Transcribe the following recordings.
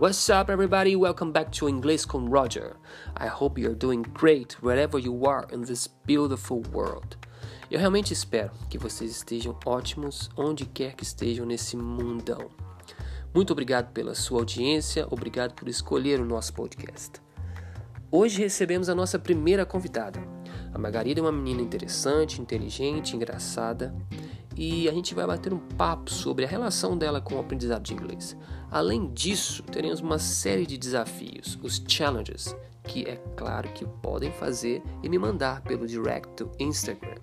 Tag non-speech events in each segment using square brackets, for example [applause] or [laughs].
What's up, everybody? Welcome back to English com Roger. I hope you're doing great wherever you are in this beautiful world. Eu realmente espero que vocês estejam ótimos onde quer que estejam nesse mundão. Muito obrigado pela sua audiência, obrigado por escolher o nosso podcast. Hoje recebemos a nossa primeira convidada. A Margarida é uma menina interessante, inteligente, engraçada e a gente vai bater um papo sobre a relação dela com o aprendizado de inglês. Além disso, teremos uma série de desafios, os challenges, que é claro que podem fazer e me mandar pelo direct do Instagram.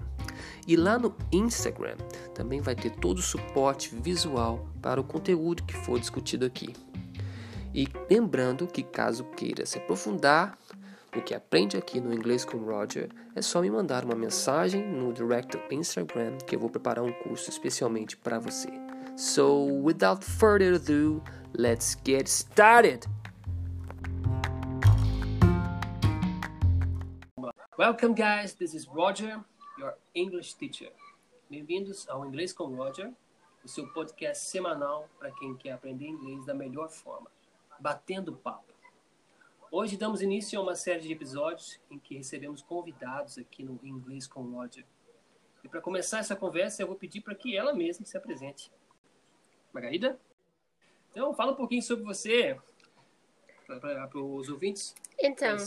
E lá no Instagram também vai ter todo o suporte visual para o conteúdo que for discutido aqui. E lembrando que caso queira se aprofundar no que aprende aqui no Inglês com Roger, é só me mandar uma mensagem no direct do Instagram que eu vou preparar um curso especialmente para você. So, without further ado, let's get started! Welcome, guys. This is Roger, your English teacher. Bem-vindos ao Inglês com Roger, o seu podcast semanal para quem quer aprender inglês da melhor forma, batendo papo. Hoje damos início a uma série de episódios em que recebemos convidados aqui no Inglês com Roger. E para começar essa conversa, eu vou pedir para que ela mesma se apresente. Margarida? Então, fala um pouquinho sobre você, para os ouvintes Então,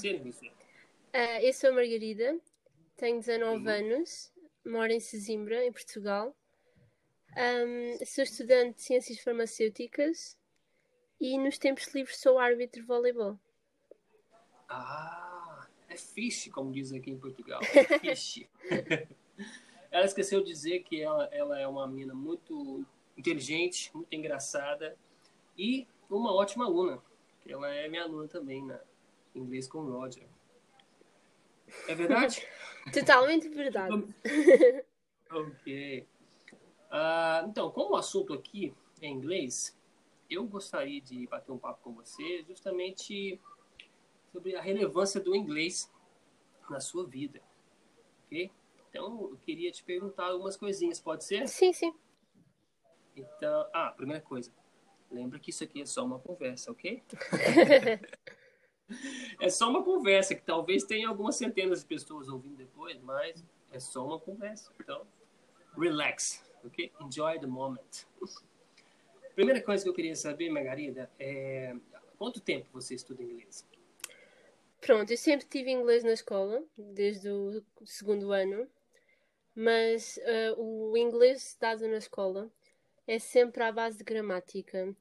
eh, eu sou a Margarida, tenho 19 anos, moro em Sesimbra, em Portugal. Ahm, sou estudante de Ciências Farmacêuticas e nos tempos livres sou árbitro de voleibol. Ah, é fish, como diz aqui em Portugal. [laughs] É fish. [laughs] ela esqueceu de dizer que ela, ela é uma menina muito inteligente, muito engraçada e uma ótima aluna. Ela é minha aluna também na inglês com Roger. É verdade? [laughs] Totalmente verdade. ok. Ah, então, como o assunto aqui é inglês, eu gostaria de bater um papo com você justamente sobre a relevância do inglês na sua vida. Ok? Então, eu queria te perguntar algumas coisinhas, pode ser? Sim, sim. Então, ah, primeira coisa. Lembra que isso aqui é só uma conversa, ok? [laughs] é só uma conversa, que talvez tenha algumas centenas de pessoas ouvindo depois, mas é só uma conversa. Então, relax, ok? Enjoy the moment. Primeira coisa que eu queria saber, Margarida, é quanto tempo você estuda inglês? Pronto, eu sempre tive inglês na escola, desde o segundo ano, mas eh, o inglês dado na escola é sempre à base de gramática.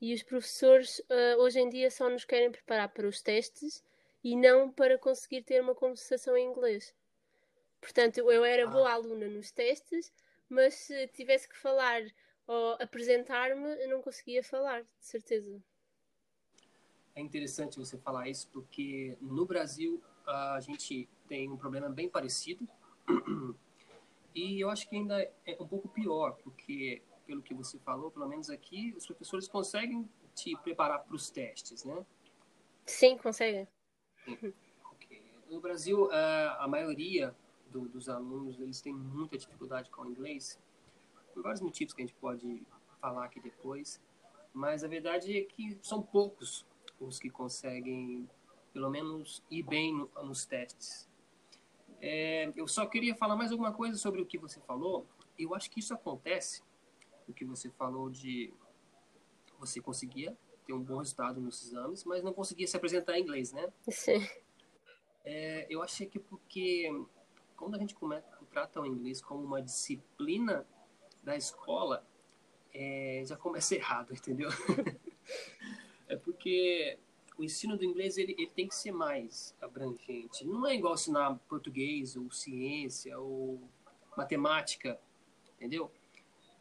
E os professores eh, hoje em dia só nos querem preparar para os testes e não para conseguir ter uma conversação em inglês. Portanto, eu era boa aluna nos testes, mas se tivesse que falar ou apresentar-me, eu não conseguia falar, de certeza. É interessante você falar isso porque no Brasil a gente tem um problema bem parecido [clears throat] e eu acho que ainda é um pouco pior porque pelo que você falou, pelo menos aqui os professores conseguem te preparar para os testes, né? Sim, consegue. Ok. No Brasil a a maioria do- dos alunos eles têm muita dificuldade com o inglês por vários motivos que a gente pode falar aqui depois, mas a verdade é que são poucos os que conseguem, pelo menos, ir bem no- nos testes. É, eu só queria falar mais alguma coisa sobre o que você falou. Eu acho que isso acontece, o que você falou de você conseguia ter um bom resultado nos exames, mas não conseguia se apresentar em inglês, né? Sim. É, eu achei que porque quando a gente come- trata o inglês como uma disciplina da escola, é, já começa errado, [laughs] entendeu? Porque o ensino do inglês ele, ele tem que ser mais abrangente. Não é igual ensinar português ou ciência ou matemática, entendeu?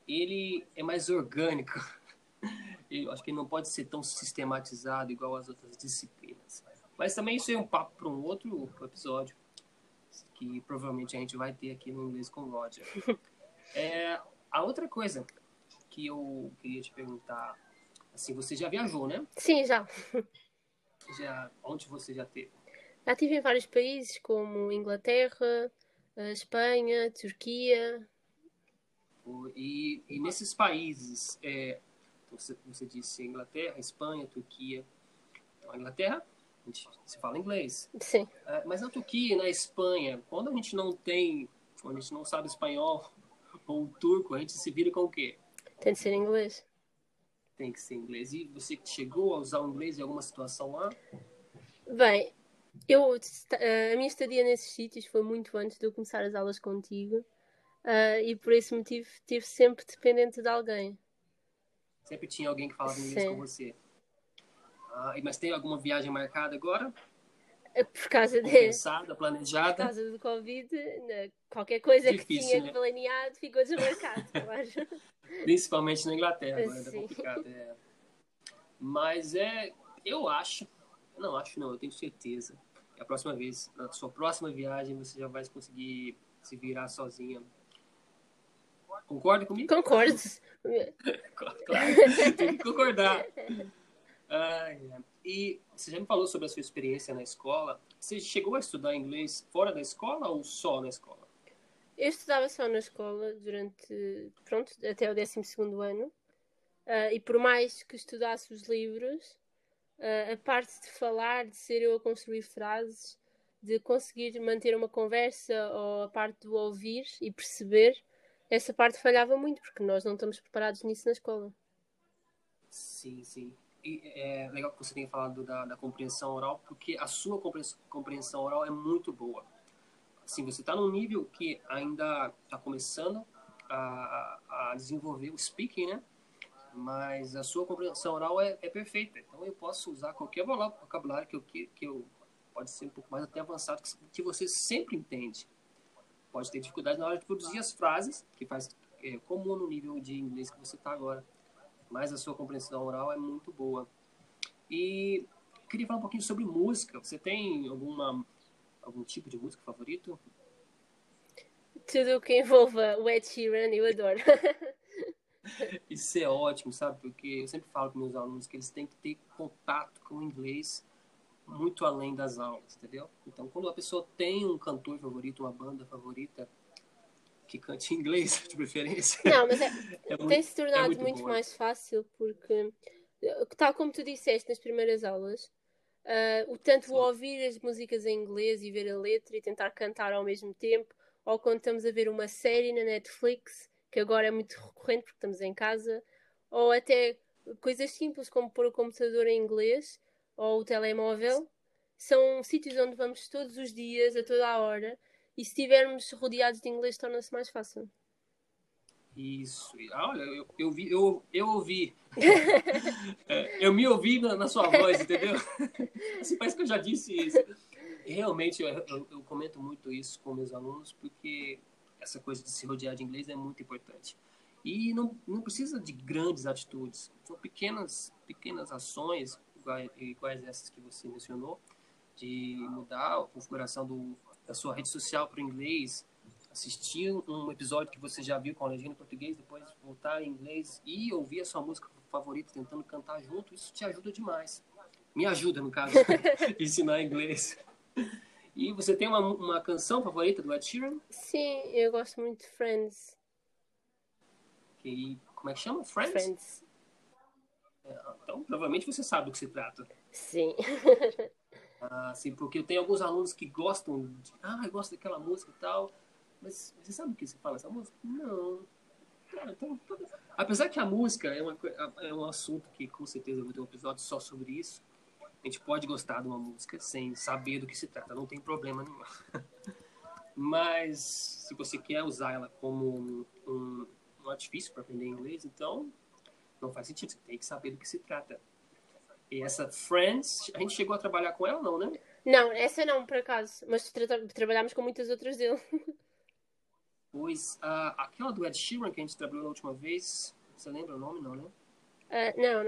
Ele é mais orgânico. [laughs] Eu acho que ele não pode ser tão sistematizado igual as outras disciplinas. Mas também isso é um papo para um outro episódio que provavelmente a gente vai ter aqui no inglês com o Roger. [laughs] É, a outra coisa que eu queria te perguntar, assim, você já viajou, né? Sim, já. Já, onde você já teve? Já estive em vários países, como Inglaterra, eh, Espanha, Turquia. E, e nesses países, é, Você, você disse Inglaterra, Espanha, Turquia. Então, a Inglaterra, a gente se fala inglês. Sim. Uh, mas na Turquia, na Espanha, quando a gente não tem, quando a gente não sabe espanhol [laughs] ou turco, a gente se vira com o quê? Tem que ser inglês. Tem que ser inglês. E você chegou a usar o inglês em alguma situação lá? Bem, eu, a minha estadia nesses sítios foi muito antes de eu começar as aulas contigo uh, e por esse motivo estive sempre dependente de alguém. Sempre tinha alguém que falava inglês Sim. com você. Ah, mas tem alguma viagem marcada agora? É por causa de. Pensada, planejada? Por causa do Covid, qualquer coisa Difícil, que tinha né? planeado ficou desmarcado, [laughs] Principalmente na Inglaterra, agora é complicado. É. Mas é. Eu acho. Não acho, não, eu tenho certeza. Que a próxima vez, na sua próxima viagem, você já vai conseguir se virar sozinha. Concorda comigo? Concordo. [laughs] claro, tem que concordar. Ah, e você já me falou sobre a sua experiência na escola. Você chegou a estudar inglês fora da escola ou só na escola? Eu estudava só na escola durante, pronto, até o 12 ano. Uh, e por mais que estudasse os livros, uh, a parte de falar, de ser eu a construir frases, de conseguir manter uma conversa ou a parte do ouvir e perceber, essa parte falhava muito, porque nós não estamos preparados nisso na escola. Sim, sim. E é legal que você tenha falado da, da compreensão oral, porque a sua compreensão, compreensão oral é muito boa. Assim, você está num nível que ainda está começando a, a, desenvolver o speaking, né? Mas a sua compreensão oral é, é perfeita. Então eu posso usar qualquer vocabulário que eu, que, que eu pode ser um pouco mais até avançado, que, você sempre entende. Pode ter dificuldade na hora de produzir as frases, que faz é, comum no nível de inglês que você está agora mas a sua compreensão oral é muito boa. E queria falar um pouquinho sobre música. Você tem alguma algum tipo de música favorito? Tudo que envolva o Ed Sheeran, eu adoro. [laughs] Isso é ótimo, sabe? Porque eu sempre falo com meus alunos que eles têm que ter contato com o inglês muito além das aulas, entendeu? Então, quando a pessoa tem um cantor favorito, uma banda favorita, que cante em inglês, [laughs] de preferência. Não, mas é, [laughs] é tem muito, se tornado é muito, muito mais fácil porque, tal como tu disseste nas primeiras aulas, uh, o tanto Sim. ouvir as músicas em inglês e ver a letra e tentar cantar ao mesmo tempo, ou quando estamos a ver uma série na Netflix, que agora é muito recorrente porque estamos em casa, ou até coisas simples como pôr o computador em inglês ou o telemóvel, são sítios onde vamos todos os dias, a toda a hora, e se estivermos rodeados de inglês, torna-se mais fácil. Isso. Ah, olha, eu, eu, vi, eu, eu ouvi. [laughs] é, eu me ouvi na, na, sua voz, entendeu? Assim, parece que eu já disse isso. Realmente, eu, eu, eu, comento muito isso com meus alunos, porque essa coisa de se rodear de inglês é muito importante. E não, não precisa de grandes atitudes. São pequenas, pequenas ações, iguais, iguais essas que você mencionou, de mudar a configuração do da sua rede social para o inglês, assistir um episódio que você já viu com a legenda em português, depois voltar em inglês e ouvir a sua música favorita tentando cantar junto, isso te ajuda demais. Me ajuda, no caso, [laughs] [laughs] ensinar inglês. E você tem uma, uma canção favorita do Ed Sheeran? Sim, eu gosto muito de Friends. E como é que chama? Friends? Friends. É, então, provavelmente você sabe do que se trata. Sim. assim, porque eu tenho alguns alunos que gostam de, ah, eu gosto daquela música e tal, mas você sabe o que se fala essa música? Não. Então, apesar que a música é, uma, é um assunto que com certeza vou ter um episódio só sobre isso, a gente pode gostar de uma música sem saber do que se trata, não tem problema nenhum. [laughs] Mas se você quer usar ela como um, um artifício para aprender inglês, então não faz sentido, você tem que saber do que se trata. E essa Friends, a gente chegou a trabalhar com ela, não, né? Não, essa não, por acaso. Mas tra com muitas outras dele. [laughs] Pois, uh, aquela do Ed Sheeran que a gente trabalhou na última vez, você lembra o nome, não, né? Uh, não,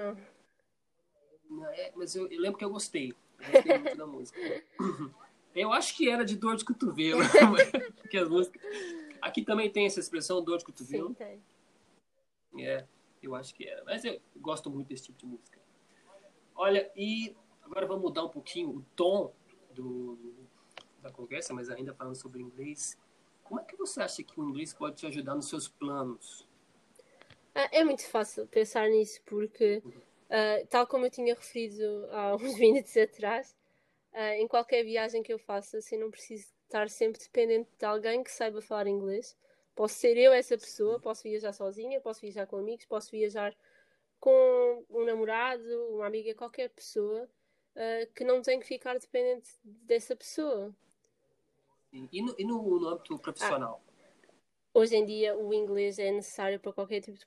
não. é, mas eu, eu, lembro que eu gostei. Eu gostei muito da música. [laughs] Eu acho que era de dor de cotovelo. [laughs] porque as músicas... Aqui também tem essa expressão, dor de cotovelo. Sim, tem. É, eu acho que era. Mas eu gosto muito desse tipo de música. Olha, e agora vamos mudar um pouquinho o tom do, da conversa, mas ainda falando sobre inglês. Como é que você acha que o inglês pode te ajudar nos seus planos? Ah, é muito fácil pensar nisso porque, uh, tal como eu tinha referido há [laughs] uns minutos atrás, uh, em qualquer viagem que eu faça, assim, não preciso estar sempre dependente de alguém que saiba falar inglês. Posso ser eu essa pessoa, posso viajar sozinha, posso viajar com amigos, posso viajar com um namorado, uma amiga, qualquer pessoa uh, que não tem que ficar dependente dessa pessoa. E no, e no, no âmbito profissional? Ah hoje em dia o inglês é necessário para qualquer tipo de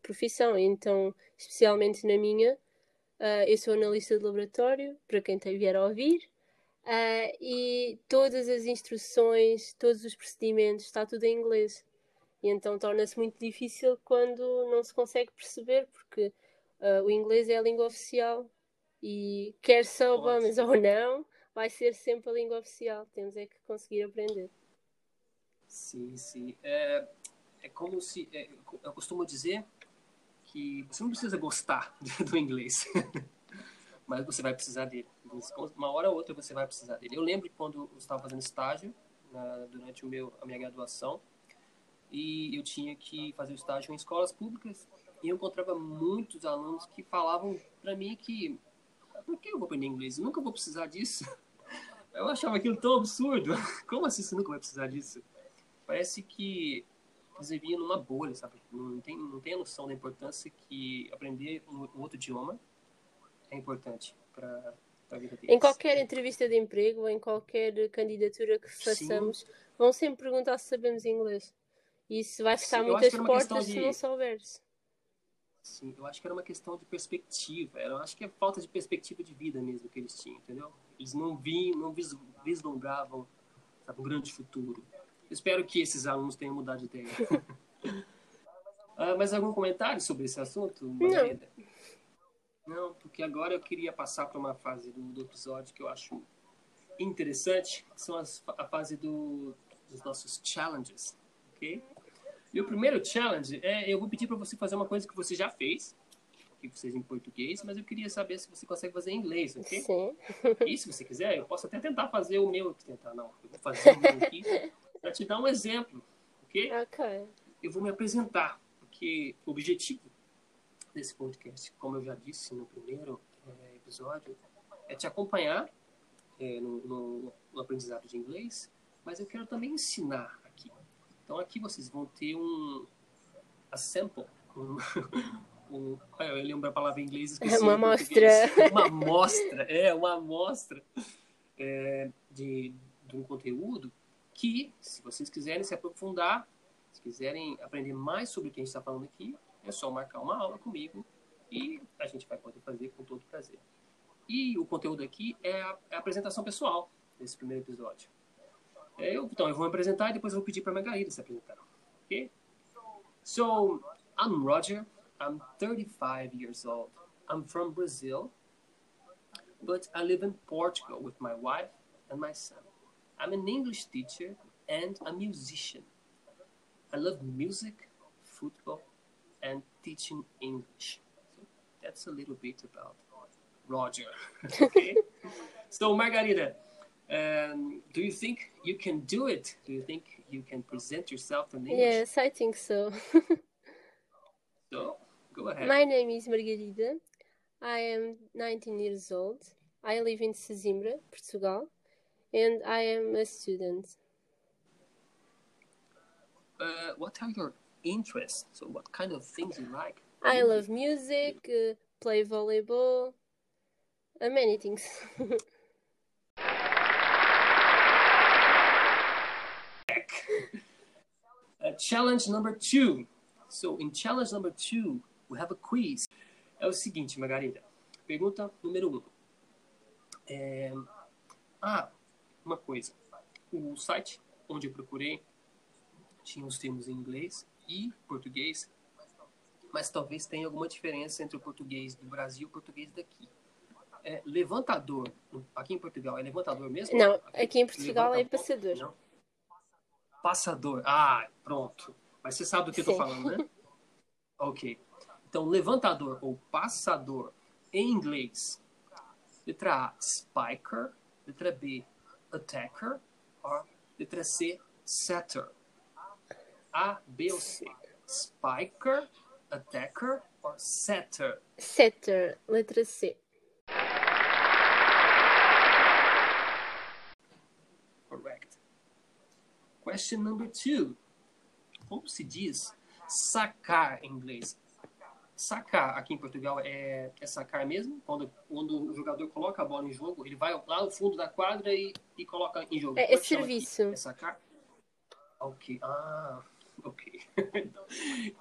profissão, então, especialmente na minha, uh, eu sou analista de laboratório, para quem vier a ouvir, uh, e todas as instruções, todos os procedimentos, está tudo em inglês. E então torna-se muito difícil quando não se consegue perceber, porque uh, o inglês é a língua oficial e quer soubamos ou não, vai ser sempre a língua oficial. Temos é que conseguir aprender. Sim, sim. É, é como se. É, eu costumo dizer que você não precisa gostar [laughs] do inglês, [laughs] mas você vai precisar dele. Uma hora ou outra você vai precisar dele. Eu lembro quando eu estava fazendo estágio na, durante o meu, a minha graduação e eu tinha que fazer o estágio em escolas públicas e eu encontrava muitos alunos que falavam para mim que por que eu vou aprender inglês? Eu nunca vou precisar disso. [laughs] Eu achava aquilo tão absurdo. [laughs] Como assim você nunca vai precisar disso? parece que eles viviam numa bolha, sabe? Não tem, não tem a noção da importância que aprender um, um outro idioma é importante para a vida deles. Em qualquer entrevista de emprego, em qualquer candidatura que façamos, Sim. vão sempre perguntar se sabemos inglês. E isso vai fechar muitas portas de... se não souberes. Sim, eu acho que era uma questão de perspectiva. Eu acho que é falta de perspectiva de vida mesmo que eles tinham, entendeu? Eles não viam, não vislumbravam sabe, um grande futuro. Espero que esses alunos tenham mudado de ideia. [laughs] ah, mais algum comentário sobre esse assunto, Margarida? Não. Não, porque agora eu queria passar para uma fase do, do, episódio que eu acho interessante, que são as, a fase do, dos nossos challenges, ok? E o primeiro challenge é, eu vou pedir para você fazer uma coisa que você já fez, que você fez em português, mas eu queria saber se você consegue fazer em inglês, ok? Sim. [laughs] E se você quiser, eu posso até tentar fazer o meu, tentar não, eu vou fazer o meu aqui, para te dar um exemplo, ok? Ok. Eu vou me apresentar, porque o objetivo desse podcast, como eu já disse no primeiro é, episódio, é te acompanhar é, no, no, no, aprendizado de inglês, mas eu quero também ensinar. Então aqui vocês vão ter um a sample, [laughs] um, um eu lembro a palavra em inglês, [laughs] esqueci. Uma amostra. [laughs] Uma amostra, é, uma amostra é, de, de um conteúdo que, se vocês quiserem se aprofundar, se quiserem aprender mais sobre o que a gente está falando aqui, é só marcar uma aula comigo e a gente vai poder fazer com todo prazer. E o conteúdo aqui é a, é a apresentação pessoal desse primeiro episódio. É, eu, então, eu vou apresentar e depois vou pedir para a Margarida se apresentar. Ok? So, I'm Roger. I'm 35 years old. I'm from Brazil, but I live in Portugal with my wife and my son. I'm an English teacher and a musician. I love music, football, and teaching English. So that's a little bit about Roger. [laughs] okay. so Margarita, um, do you think you can do it? Do you think you can present yourself in English? Yes, I think so. [laughs] so go ahead. My name is Margarida. I am 19 years old. I live in Sesimbra, Portugal and I am a student. Uh, what are your interests? So, what kind of things you like? I love music, uh, play volleyball, uh, many things. [laughs] uh, challenge number two. So, in challenge number two, we have a quiz. É o seguinte, Margarida. Pergunta número um. É... Ah, uma coisa. O site onde eu procurei tinha os termos em inglês e português, mas talvez tenha alguma diferença entre o português do Brasil e o português daqui. É, levantador, aqui em Portugal, é levantador mesmo? Não, aqui em Portugal é passador. Não? Passador, ah, pronto. Mas você sabe do que eu tô falando, né? [laughs] ok. Então, levantador ou passador em inglês. Letra A, spiker. Letra B, attacker, or letra C, setter. A, B ou C. Spiker attacker or setter? Setter, letra C. Correct. Question number two. Como se diz sacar em inglês? Sacar aqui em Portugal é, é sacar mesmo? Quando, quando o jogador coloca a bola em jogo, ele vai lá no fundo da quadra e, e coloca em jogo. É, é aqui? serviço. É sacar? Ok. Ah, ok. [laughs] então,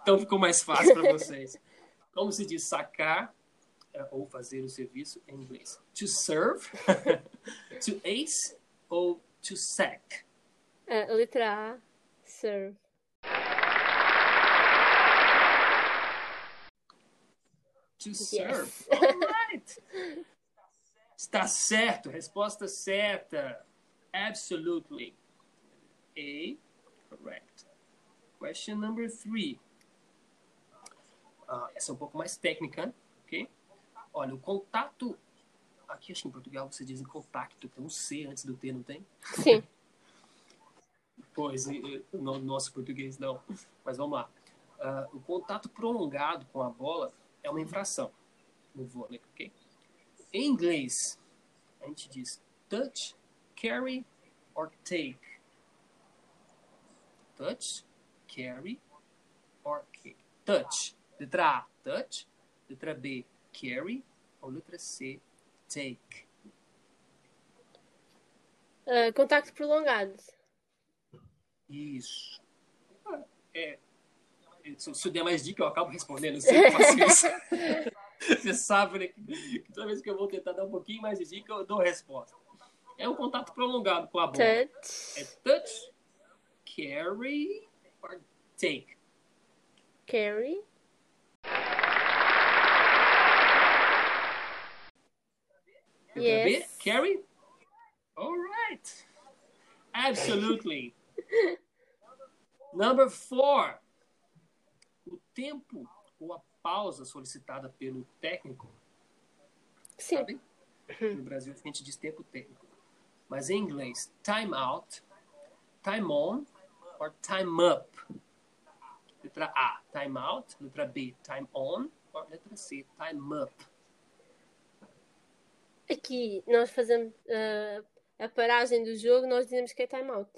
então ficou mais fácil para vocês. Como se diz sacar é, ou fazer o serviço em inglês? To serve, [laughs] to ace ou to sack? Ah, letra A, serve. To serve. Yes. [laughs] Alright. Está certo. Resposta certa. Absolutely. A. Correct. Question number three. Ah, essa é um pouco mais técnica, ok? Olha, o contato. Aqui, acho que em Portugal você diz em contato, tem um C antes do T, não tem? Sim. [laughs] Pois, no nosso português não. Mas vamos lá. Ah, o contato prolongado com a bola é uma infração no vôlei, ok? Em inglês, a gente diz touch, carry or take. Touch, carry or kick. Touch. Letra A, touch. Letra B, carry. Ou letra C, take. Ah, contacto prolongado. Isso. Ah, É. Se, eu der mais dica, eu acabo respondendo. Eu sempre faço [laughs] isso. Você sabe, né? Que toda vez que eu vou tentar dar um pouquinho mais de dica, eu dou resposta. É um contato prolongado com a bola. É Touch, touch, carry or take. carry. Yes. carry. All right. Absolutely. Number four. O tempo ou a pausa solicitada pelo técnico Sim. sabe? No Brasil a gente diz tempo técnico. Mas em inglês, time out, time on or time up. Letra A, time out. Letra B, time on. Or letra C, time up. Aqui nós fazemos ah, a paragem do jogo, nós dizemos que é time out.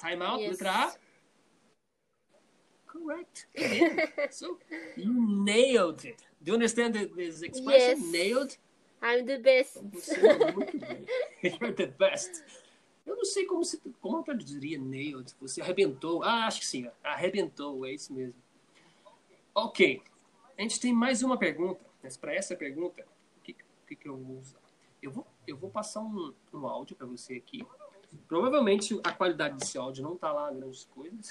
Time out, Yes. letra A. Correct. [laughs] So you nailed it. Do you understand this expression? Yes. Nailed? I'm the best. Você é muito bem. You're the best. Eu não sei como, se, como eu traduziria nailed. Você arrebentou. Ah, acho que sim. Arrebentou, é isso mesmo. Ok. A gente tem mais uma pergunta. Mas para essa pergunta, o que, que, que eu vou usar? Eu vou, eu vou passar um, um áudio para você aqui. Provavelmente a qualidade desse áudio não tá lá grandes coisas.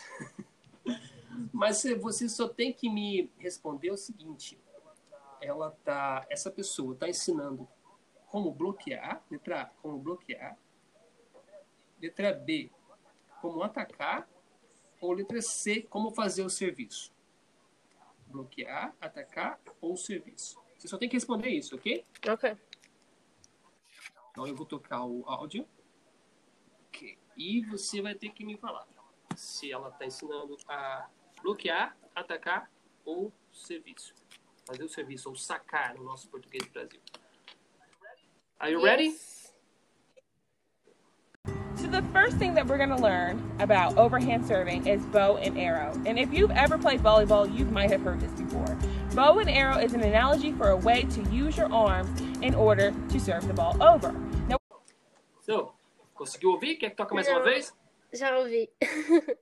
[laughs] Mas você- você só tem que me responder o seguinte. Ela tá, essa pessoa está ensinando como bloquear, letra A, como bloquear, letra B, como atacar, ou letra C, como fazer o serviço. Bloquear, atacar ou serviço. Você só tem que responder isso, ok? Ok. Então eu vou tocar o áudio. E você vai ter que me falar se ela está ensinando a bloquear, atacar ou serviço. Fazer o serviço ou sacar no nosso português do Brasil. Are you ready? Yes. So the first thing that we're going to learn about overhand serving is bow and arrow. And if you've ever played volleyball, you might have heard this before. Bow and arrow is an analogy for a way to use your arms in order to serve the ball over. Now, So, conseguiu ouvir? Quer que toque mais uma Não. vez? Já ouvi. [laughs]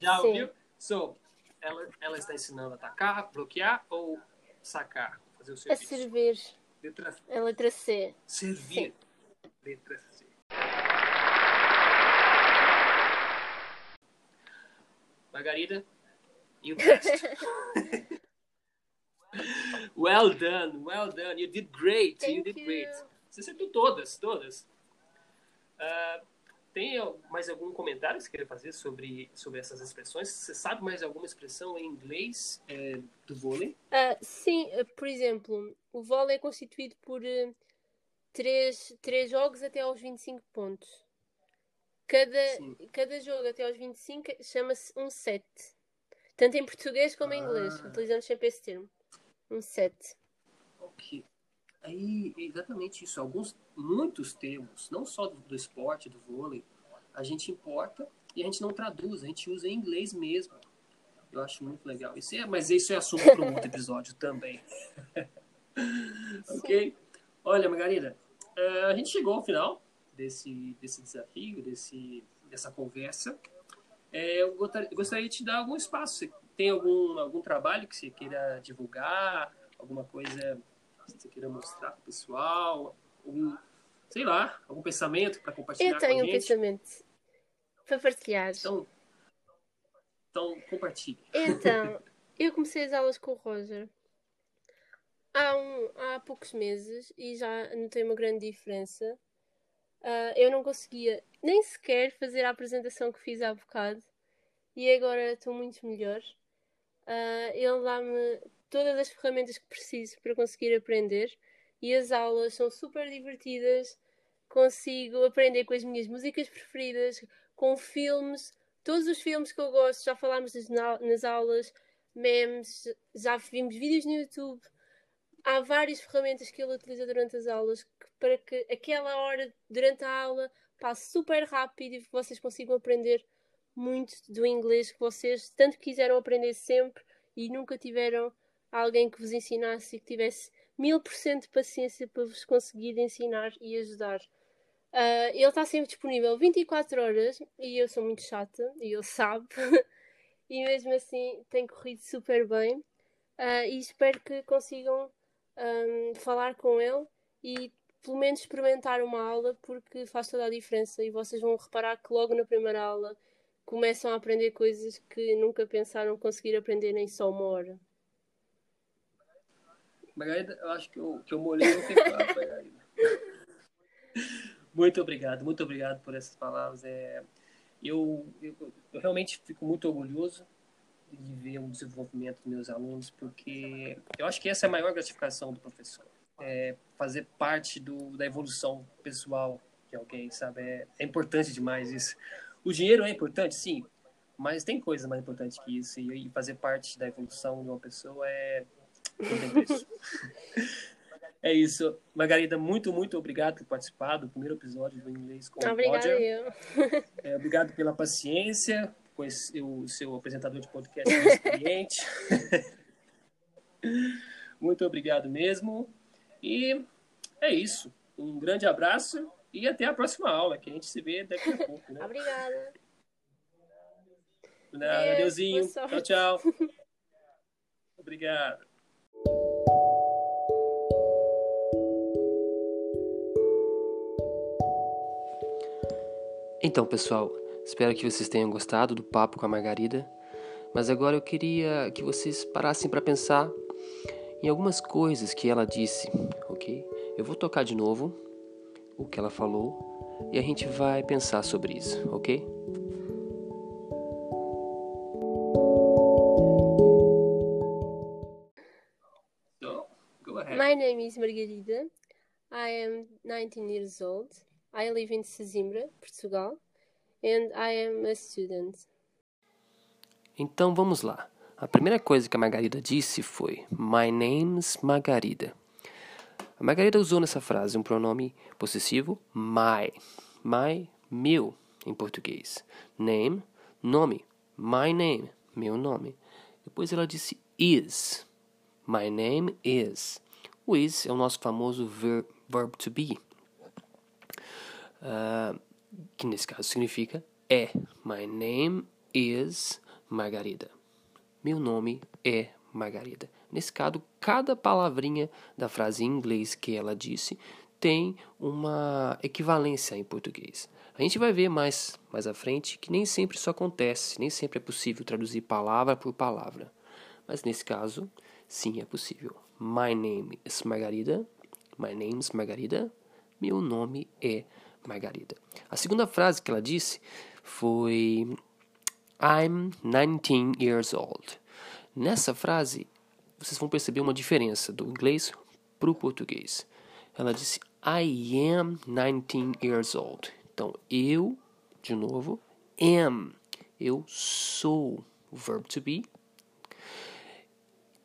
Já Sim. ouviu? So, ela, ela está ensinando a atacar, bloquear ou sacar? Fazer o A serviço. servir. Letra A letra C. Servir. Letra C. Margarida, you passed. [laughs] well done, well done. You did great. you did you. great. Você acertou todas, todas. Ah, tem mais algum comentário que você queira fazer sobre, sobre essas expressões? Você sabe mais alguma expressão em inglês eh, do vôlei? Ah, sim, ah, por exemplo, o vôlei é constituído por ah, três, três jogos até aos 25 pontos. Cada, cada jogo até aos 25 chama-se um set. Tanto em português como em inglês. Ah. Utilizamos sempre esse termo. Um set. Ok. Aí, é exatamente isso. Alguns, muitos termos, não só do, do esporte, do vôlei, a gente importa e a gente não traduz, a gente usa em inglês mesmo. Eu acho muito legal. Isso é, mas isso é assunto para um outro episódio também. [laughs] ok? Olha, Margarida, eh, a gente chegou ao final desse, desse desafio, desse, dessa conversa. Eh, eu gostaria, gostaria de te dar algum espaço. Você tem algum, algum trabalho que você queira divulgar? Alguma coisa que você queira mostrar para o pessoal? Algum, sei lá, algum pensamento para compartilhar Eu tenho com um pensamento para partilhar. Então, então compartilhe. Então, [laughs] eu comecei as aulas com o Roger há, um, há poucos meses e já notei uma grande diferença. Ah, eu não conseguia nem sequer fazer a apresentação que fiz há bocado e agora estou muito melhor. Ah, ele dá-me todas as ferramentas que preciso para conseguir aprender e as aulas são super divertidas. Consigo aprender com as minhas músicas preferidas, com filmes, todos os filmes que eu gosto, já falámos nas aulas, memes, já vimos vídeos no YouTube. Há várias ferramentas que ele utiliza durante as aulas para que aquela hora durante a aula passe super rápido e vocês consigam aprender muito do inglês que vocês tanto quiseram aprender sempre e nunca tiveram alguém que vos ensinasse e que tivesse mil por cento de paciência para vos conseguir ensinar e ajudar. Ah, ele está sempre disponível 24 horas e eu sou muito chata e ele sabe. [laughs] e mesmo assim tem corrido super bem. Ah, e espero que consigam ahm, falar com ele e pelo menos experimentar uma aula porque faz toda a diferença e vocês vão reparar que logo na primeira aula começam a aprender coisas que nunca pensaram conseguir aprender nem só uma hora. Margarida, eu acho que eu, que eu molhei o teclado, [laughs] Margarida. Muito obrigado, muito obrigado por essas palavras. É, eu, eu, eu realmente fico muito orgulhoso de ver o desenvolvimento dos meus alunos, porque eu acho que essa é a maior gratificação do professor. É fazer parte do, da evolução pessoal de alguém, sabe? É, é importante demais isso. O dinheiro é importante, sim, mas tem coisa mais importante que isso. E fazer parte da evolução de uma pessoa é. É isso. Margarida, muito, muito obrigado por participar do primeiro episódio do Inglês com Obrigada Roger. eu. É, obrigado pela paciência com esse, o seu apresentador de podcast [laughs] experiente. muito obrigado mesmo. E é isso. Um grande abraço e até a próxima aula, que a gente se vê daqui a [laughs] pouco. Né? Obrigada. Adeusinho. Tchau, tchau. Obrigado. [laughs] Então, pessoal, espero que vocês tenham gostado do papo com a Margarida. Mas agora eu queria que vocês parassem para pensar em algumas coisas que ela disse, ok? Eu vou tocar de novo o que ela falou e a gente vai pensar sobre isso, ok? Ahead. My name is Margarida. I am 19 years old. I live in Sesimbra, Portugal, and I am a student. Então vamos lá. A primeira coisa que a Margarida disse foi My name's Margarida. A Margarida usou nessa frase um pronome possessivo my. My, meu, em português. Name, nome. My name, meu nome. Depois ela disse is. My name is. O is é o nosso famoso ver, verb to be. Ah, que nesse caso significa é. My name is Margarida. Meu nome é Margarida. Nesse caso, cada palavrinha da frase em inglês que ela disse tem uma equivalência em português. A gente vai ver mais, mais à frente que nem sempre isso acontece, nem sempre é possível traduzir palavra por palavra. Mas nesse caso, sim é possível. My name is Margarida. My name is Margarida. Meu nome é Margarida. A segunda frase que ela disse foi I'm 19 years old. Nessa frase, vocês vão perceber uma diferença do inglês para o português. Ela disse I am 19 years old. Então, eu de novo. Am, eu sou. O verb to be.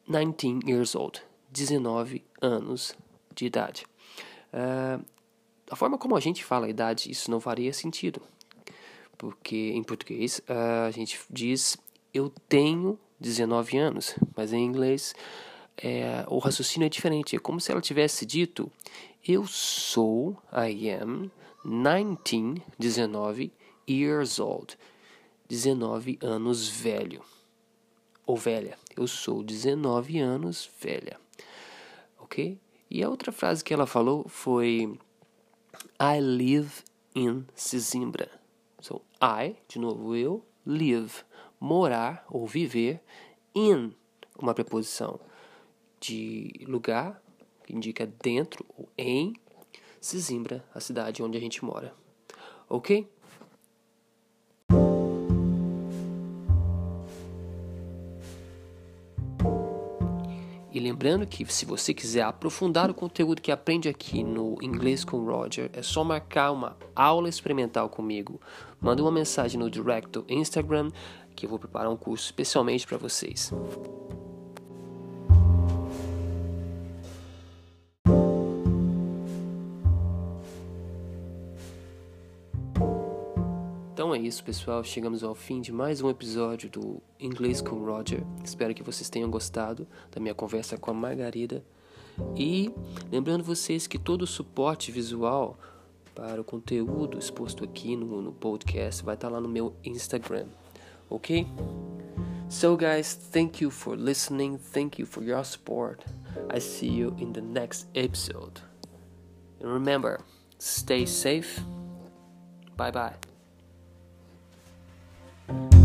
19 years old, 19 anos de idade. Uh, a forma como a gente fala a idade, isso não faria sentido. Porque em português a gente diz eu tenho 19 anos, mas em inglês é, o raciocínio é diferente. É como se ela tivesse dito eu sou, I am, 19, 19 years old, 19 anos velho ou velha. Eu sou 19 anos velha. Ok? E a outra frase que ela falou foi I live in Sesimbra. So, I, de novo eu, live, morar ou viver, in, uma preposição de lugar, que indica dentro ou em, Sesimbra, a cidade onde a gente mora. Ok? E lembrando que se você quiser aprofundar o conteúdo que aprende aqui no Inglês com Roger, é só marcar uma aula experimental comigo. Manda uma mensagem no direct do Instagram que eu vou preparar um curso especialmente para vocês. Isso, pessoal. Chegamos ao fim de mais um episódio do Inglês com Roger. Espero que vocês tenham gostado da minha conversa com a Margarida. E lembrando vocês que todo o suporte visual para o conteúdo exposto aqui no, no podcast vai estar lá no meu Instagram, ok? So, guys, thank you for listening. Thank you for your support. I see you in the next episode. And remember, stay safe. Bye bye. Bye.